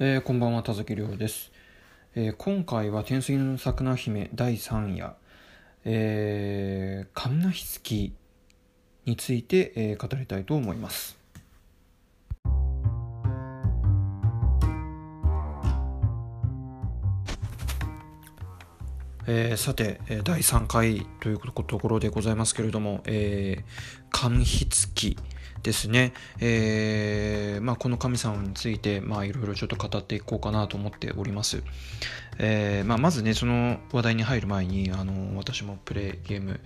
えー、こんばんは田崎亮です、えー、今回は天水の桜姫第3夜、えー、神無月について、えー、語りたいと思います。えー、さて、第3回というところでございますけれども、えー、神筆記ですね、えー、まあ、この神様について、いろいろちょっと語っていこうかなと思っております。えー、まあ、まずね、その話題に入る前に、あの、私もプレイゲーム、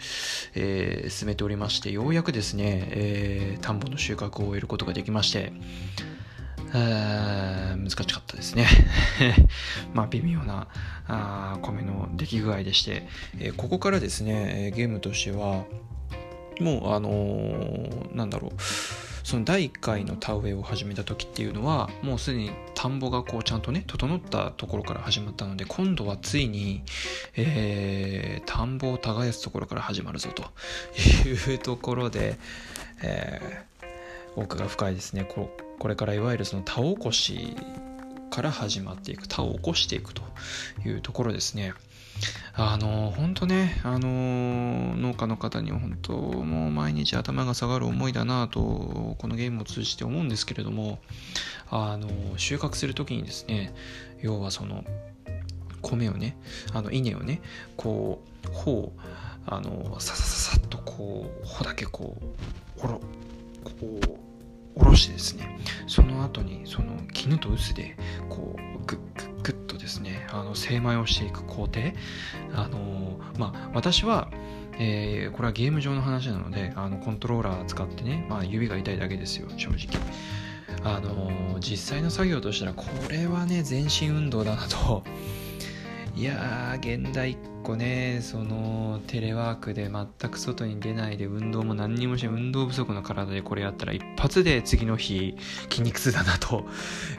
えー、進めておりまして、ようやくですね、えー、田んぼの収穫を終えることができまして、難しかったですね。まあ、微妙なあ米の出来具合でして、えー、ここからですね、ゲームとしては、もうあのー、なんだろうその第1回の田植えを始めた時っていうのはもうすでに田んぼがこうちゃんとね整ったところから始まったので今度はついに、えー、田んぼを耕すところから始まるぞというところで、えー、奥が深いですねここれからいわゆるその田起こしから始まっていく田を起こしていくというところですね。あの本当ね、あの農家の方には本当もう毎日頭が下がる思いだなとこのゲームを通じて思うんですけれどもあの収穫する時にですね要はその米をねあの稲をねこう穂をあのささささっとこう穂だけこうほろこう下ろしてですねその後にその絹と臼でこうグッグッグッですねあの精米をしていく工程。あのまあ私はえー、これはゲーム上の話なのであのコントローラー使ってね、まあ、指が痛いだけですよ正直。あの実際の作業としたらこれはね全身運動だなと。いやー現代構ねそのテレワークで全く外に出ないで運動も何にもしない運動不足の体でこれやったら一発で次の日筋肉痛だなと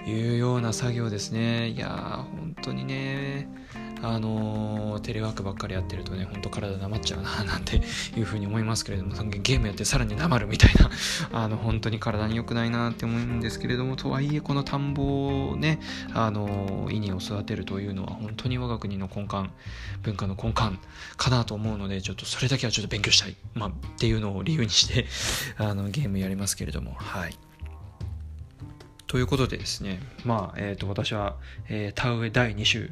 いうような作業ですね。いやー本当にね。あの、テレワークばっかりやってるとね、ほんと体なまっちゃうな、なんていうふうに思いますけれども、ゲームやってさらになまるみたいな、あの、本当に体に良くないなって思うんですけれども、とはいえ、この田んぼをね、あのー、稲を育てるというのは、本当に我が国の根幹、文化の根幹かなと思うので、ちょっとそれだけはちょっと勉強したい、まあ、っていうのを理由にして あの、ゲームやりますけれども、はい。ということでですね、まあ、えっ、ー、と、私は、えー、田植え第2週、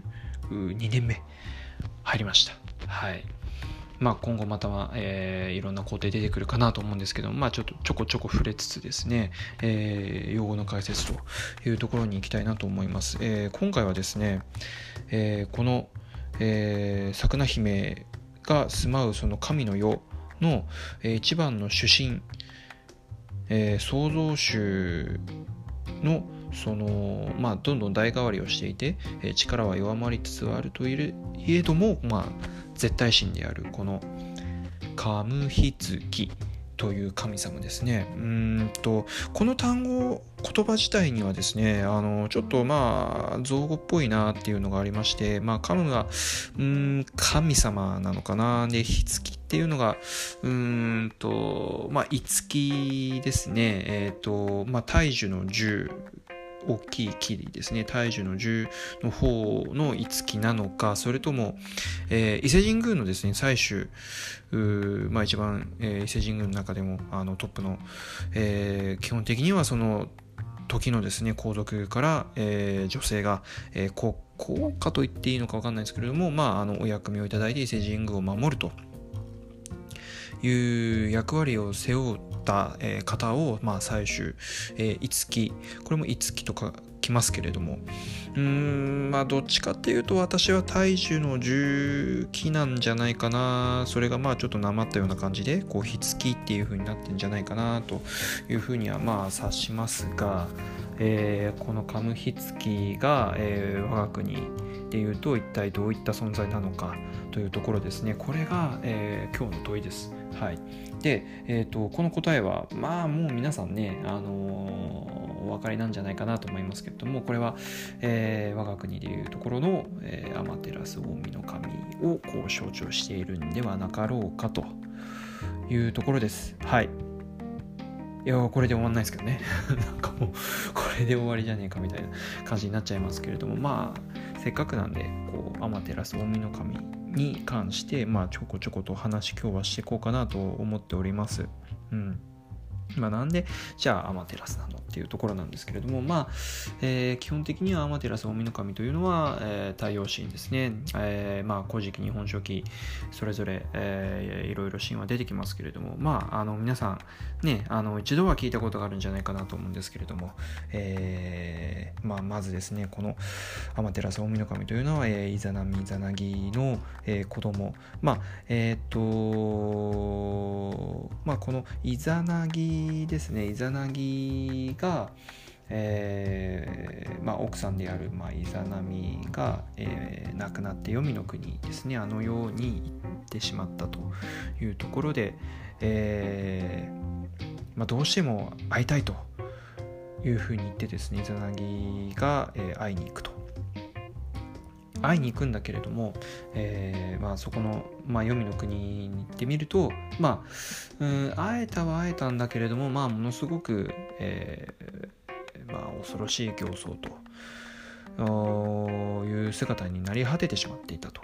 2年目入りました。はい。まあ、今後または、えー、いろんな工程出てくるかなと思うんですけどまあ、ちょっとちょこちょこ触れつつですね、えー、用語の解説というところに行きたいなと思います。えー、今回はですね、えー、この、えー、桜姫が住まうその神の世の、えー、一番の主神、えー、創造主のそのまあどんどん代替わりをしていて、力は弱まりつつあるといえどもまあ絶対神であるこのカムヒツキという神様ですね。うんとこの単語言葉自体にはですねあのちょっとまあ造語っぽいなっていうのがありましてまあカムがうん神様なのかなでひつきっていうのがうんとまあいつきですねえっ、ー、とまあ大樹の十大きい木ですね。大樹の10の方の五木なのかそれとも、えー、伊勢神宮のですね最終まあ、一番、えー、伊勢神宮の中でもあのトップの、えー、基本的にはその時のですね皇族から、えー、女性が、えー、国皇家と言っていいのか分かんないですけれども、まあ、あのお役目をいただいて伊勢神宮を守るという役割を背負うった、方を、まあ、最終、えー、五木これも五木とかきますけれども。うんまあどっちかっていうと私は大樹の重機なんじゃないかな。それがまあちょっとなまったような感じでこうひつきっていう風になってんじゃないかなというふうにはまあ察しますが、えー、このカムヒツキが、えー、我が国でいうと一体どういった存在なのかというところですね。これが、えー、今日の問いです。はい、で、えーと、この答えはまあもう皆さんね、あのー、お分かりなんじゃないかなと思いますけれどもこれは、えー、我が国でいうところの、えー、アマテラス大神をこう象徴しているんではなかろうかというところです。はい。いやこれで終わんないですけどね。なんかもうこれで終わりじゃねえかみたいな感じになっちゃいますけれどもまあせっかくなんでこう天照大の神に関してまあちょこちょこと話今日はしていこうかなと思っております。うん。まあ、なんでじゃあアマテラスなのっていうところなんですけれども、まあえー、基本的にはアマテラス大神というのは、えー、太陽神ですね、えーまあ、古事記日本書紀それぞれ、えー、いろいろ神話出てきますけれども、まあ、あの皆さん、ね、あの一度は聞いたことがあるんじゃないかなと思うんですけれども、えーまあ、まずですねこのアマテラス大神というのは、えー、イザナミイザナギの、えー、子供。まあえっ、とまあこのイザナギですね。イザナギが、えーまあ、奥さんである、まあ、イザナミが、えー、亡くなって黄泉の国ですね。あの世に行ってしまったというところで、えーまあ、どうしても会いたいというふうに言ってですねイザナギが、えー、会いに行くと。会いに行くんだけれども、えーまあ、そこの、まあ、黄泉の国に行ってみると、まあ、うん会えたは会えたんだけれども、まあ、ものすごく、えーまあ、恐ろしい形相という姿になり果ててしまっていたと。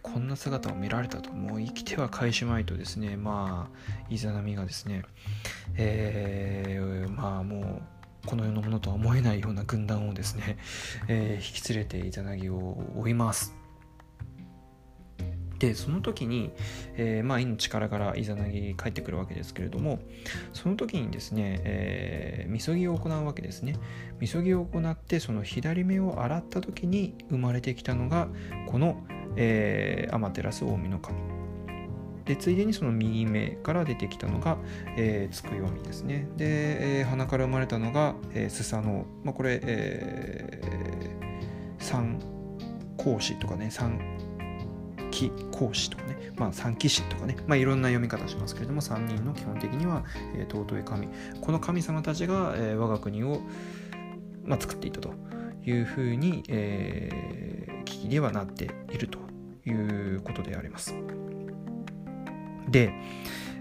こんな姿を見られたと、もう生きては返しまいとですね、まあ、イザナミがですね、えー、まあもう、この世のものとは思えないような軍団をですね、えー、引き連れてイザナギを追います。でその時に、えー、まあ命からがらイザナギ帰ってくるわけですけれどもその時にですね、えー、みそぎを行うわけですね。みそぎを行ってその左目を洗った時に生まれてきたのがこの、えー、アマテラス大神。でついでにその右目から出てきたのが、えー、つくよみですね。で、えー、鼻から生まれたのが、えー、スサノオ、まあ、これ、えー、三孔子とかね三期孔子とかね、まあ、三騎士とかね、まあ、いろんな読み方しますけれども3人の基本的には、えー、尊い神この神様たちが、えー、我が国を、まあ、作っていたというふうに、えー、危機ではなっているということであります。で、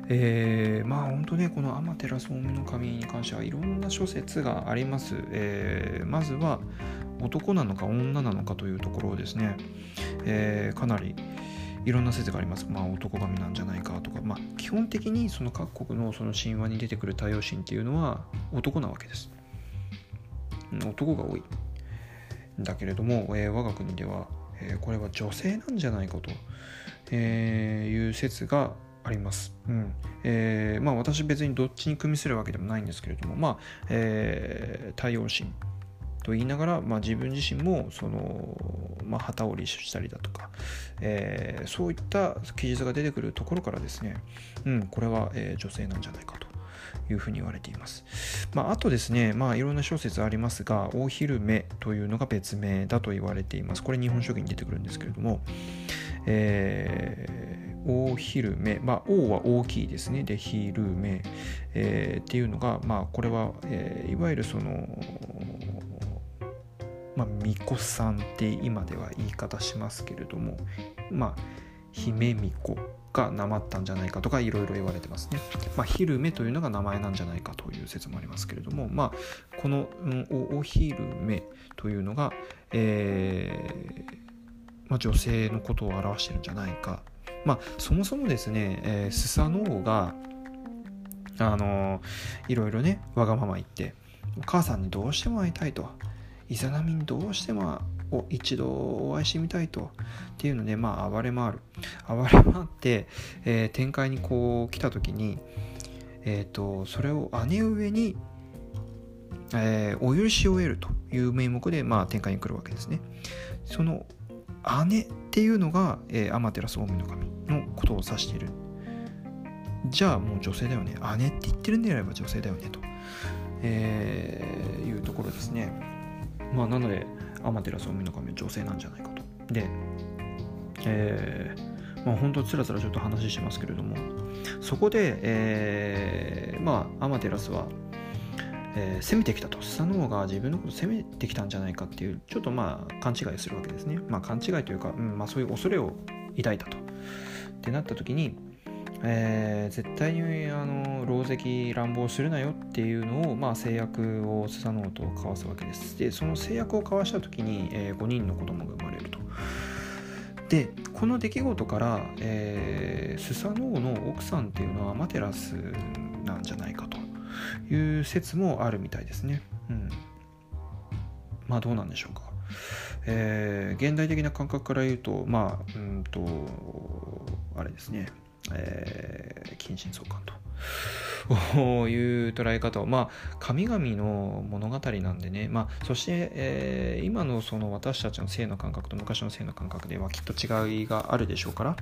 えー、まあ本当ねこの天照大神に関してはいろんな諸説があります、えー、まずは男なのか女なのかというところをですね、えー、かなりいろんな説があります。まあ男神なんじゃないかとか、まあ基本的にその各国のその神話に出てくる太陽神っていうのは男なわけです。男が多い。だけれども、えー、我が国では、えー、これは女性なんじゃないかと、えー、いう説があります。うんえーまあ、私別にどっちに組みするわけでもないんですけれども、まあえー、太陽神と言いながら、まあ、自分自身もその、まあ、旗織りしたりだとか、えー、そういった記述が出てくるところからですね、うん、これは、えー、女性なんじゃないかと。いうふうに言われています。まあ、あとですね、まあ、いろんな小説ありますが、大昼目というのが別名だと言われています。これ日本書紀に出てくるんですけれども、えー大昼目、まあ、王は大きいですね。で、昼目、えー、っていうのが、まあ、これは、えー、いわゆるその、まあ、巫女さんって今では言い方しますけれども、まあ、姫巫女がなまったんじゃないかとかいろいろ言われてますね。まあ、昼目というのが名前なんじゃないかという説もありますけれども、まあ、この、うん、お昼目というのが、えーまあ、女性のことを表してるんじゃないかまあ、そもそもですね、えー、スサノオが、あのー、いろいろね、わがまま言って、お母さんにどうしても会いたいと、イザナミにどうしても一度お会いしてみたいと、っていうので、まあ、暴れ回る。暴れ回って、えー、展開にこう来た時に、えっ、ー、と、それを姉上に、えー、お許しを得るという名目で、まあ、展開に来るわけですね。その姉っていうのが、えー、アマテラス大神のことを指している。じゃあもう女性だよね。姉って言ってるんであれば女性だよねと、え、いうところですね。まあなのでアマテラス大神は女性なんじゃないかと。でえー、まあ本当つらつらちょっと話しますけれどもそこで、えー、まあアマテラスはえー、攻めてきたと。スサノオが自分のことを攻めてきたんじゃないかっていうちょっとまあ勘違いするわけですね。まあ勘違いというか、うんまあ、そういう恐れを抱いたと。ってなった時に、えー、絶対にあの狼藉乱暴するなよっていうのを、まあ、制約をスサノオと交わすわけです。でその制約を交わした時に、えー、5人の子供が生まれると。でこの出来事から、えー、スサノオの奥さんっていうのはアマテラスなんじゃないかという説もあるみたいですね。うん。まあどうなんでしょうか。えー、現代的な感覚から言うとまあうんとあれですね。えー、近親相関と。いう捉え方をまあ神々の物語なんでね、まあ、そして、えー、今のその私たちの性の感覚と昔の性の感覚ではきっと違いがあるでしょうから、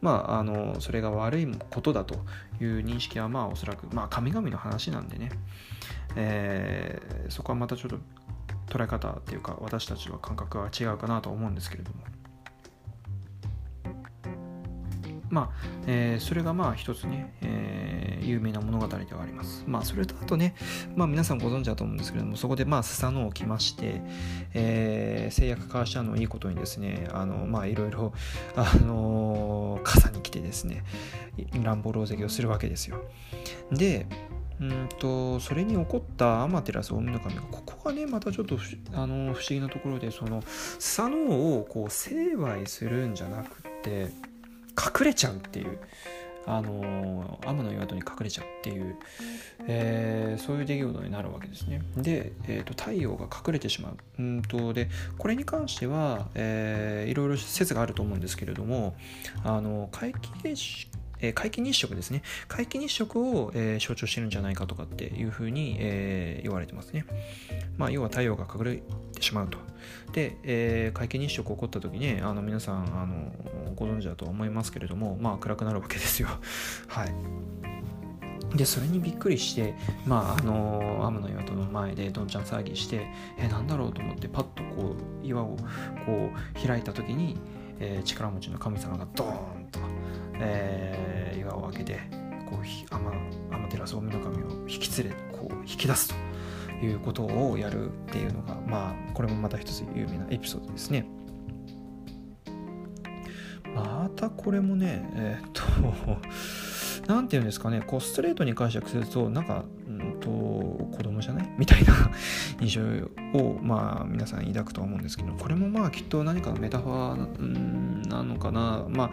まあ、あのそれが悪いことだという認識はまあおそらく、まあ、神々の話なんでね、えー、そこはまたちょっと捉え方っていうか私たちは感覚は違うかなと思うんですけれども。まあ、えー、それがまあ一つね、えー、有名な物語ではあります。まあ、それとあとね、まあ皆さんご存知だと思うんですけれども、そこでまあスサノオを来まして、えー、制約交わしたのいいことにですね、まあいろいろ、傘に来てですね、乱暴狼藉をするわけですよ。で、うんとそれに起こったアマテラス大神がここがねまたちょっとあの不思議なところでそのスサノオをこう成敗するんじゃなくて隠れちゃうっていうあの天の岩戸に隠れちゃうっていう、えー、そういう出来事になるわけですね。で、えーと、太陽が隠れてしまう。うんとでこれに関しては、えー、いろいろ説があると思うんですけれどもあの皆既えー、皆既日食ですね。皆既日食を、えー、象徴してるんじゃないかとかっていうふうに、えー、言われてますね。まあ、要は太陽が隠れてしまうと。で、えー、皆既日食起こった時ね、あの皆さんあのご存知だとは思いますけれども、まあ暗くなるわけですよ。はい。でそれにびっくりしてまああの天の岩戸の前でどんちゃん騒ぎしてえなんだろうと思ってパッとこう岩をこう開いた時に、えー、力持ちの神様がドーンと、えー、岩を開けてこう天照大神を引き連れこう引き出すということをやるっていうのがまあこれもまた一つ有名なエピソードですね。またこれもねえー、っと 何て言うんですかねこうストレートに解釈するとなんかうんと子供じゃない？みたいな 印象をまあ皆さん抱くとは思うんですけどこれもまあきっと何かのメタファーなのかな。まあ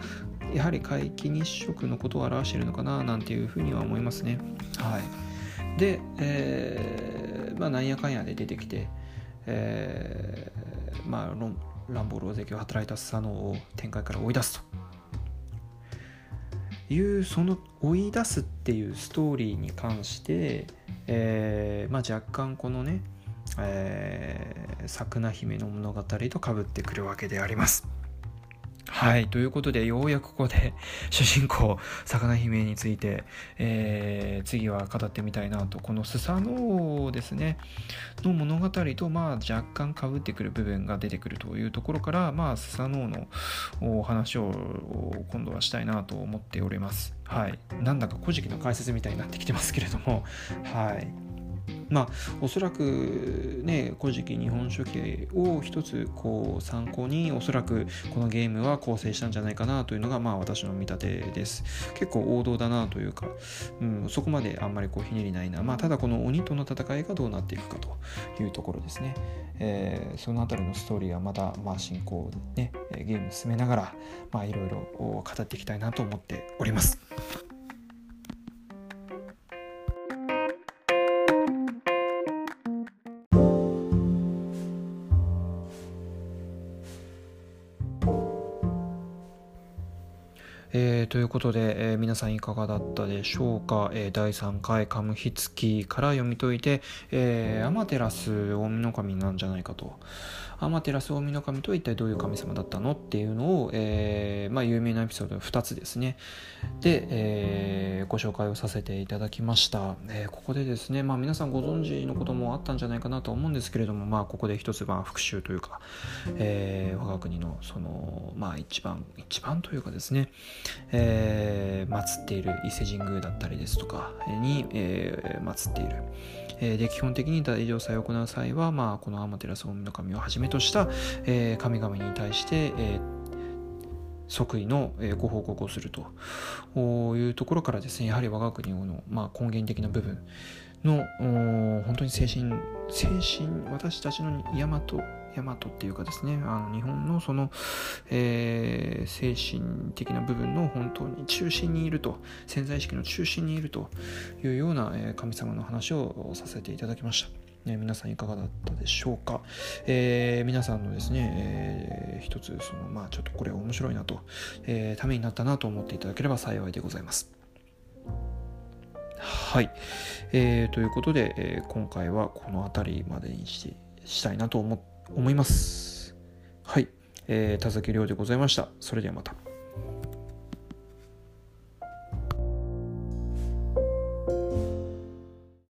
やはり皆既日食のことを表しているのかななんていうふうには思いますね。はい。で、えー、まあなんやかんやで出てきてえー、まあ乱暴狼藉を働いた佐野を展開から追い出すというその追い出すっていうストーリーに関して、えーまあ、若干このね、えー、桜姫の物語とかぶってくるわけであります。はい。ということで、ようやくここで 主人公、魚姫について、えー、次は語ってみたいなと、このスサノオですね、の物語と、まあ、若干かぶってくる部分が出てくるというところから、まあ、スサノオのお話を今度はしたいなと思っております。はい。なんだか古事記の解説みたいになってきてますけれども、はい。まあおそらくね古事記日本書紀を一つこう参考におそらくこのゲームは構成したんじゃないかなというのがまあ私の見立てです。結構王道だなというか、うん、そこまであんまりこうひねりないな。まあただこの鬼との戦いがどうなっていくかというところですね、えー、そのあたりのストーリーはまたまあ進行でねゲーム進めながらまあいろいろ語っていきたいなと思っておりますいうことで、えー、皆さんいかがだったでしょうか、えー、第3回カムヒツキから読み解いて、えー、アマテラス大神神なんじゃないかと。アマテラス大神神とは一体どういう神様だったのっていうのを、えー、まあ、有名なエピソード2つですね。で、えー、ご紹介をさせていただきました、えー、ここでですね、まあ、皆さんご存知のこともあったんじゃないかなと思うんですけれども、まあ、ここで一つまあ復習というか、えー、我が国のその、まあ、一番一番というかですね、えー、祀っている伊勢神宮だったりですとかに、えー、祀っている、え、で基本的に大乗祭を行う際は、まあ、この天照大神をはじめとした、えー、神々に対して、えー即位のご報告をすると。いうところからですねやはり我が国の、まあ、根源的な部分の本当に精神精神私たちの大和大和っていうかですねあの日本のその、えー、精神的な部分の本当に中心にいると潜在意識の中心にいるというような、え神様の話をさせていただきました。ね、皆さんいかがだったでしょうか、えー、皆さんのですね、えー、一つそのまあちょっとこれ面白いなと、えー、ためになったなと思っていただければ幸いでございます。はい、えー、ということで、えー、今回はこの辺りまでにしてしたいなと思って思います。はい、えー、田崎亮でございました。それではまた。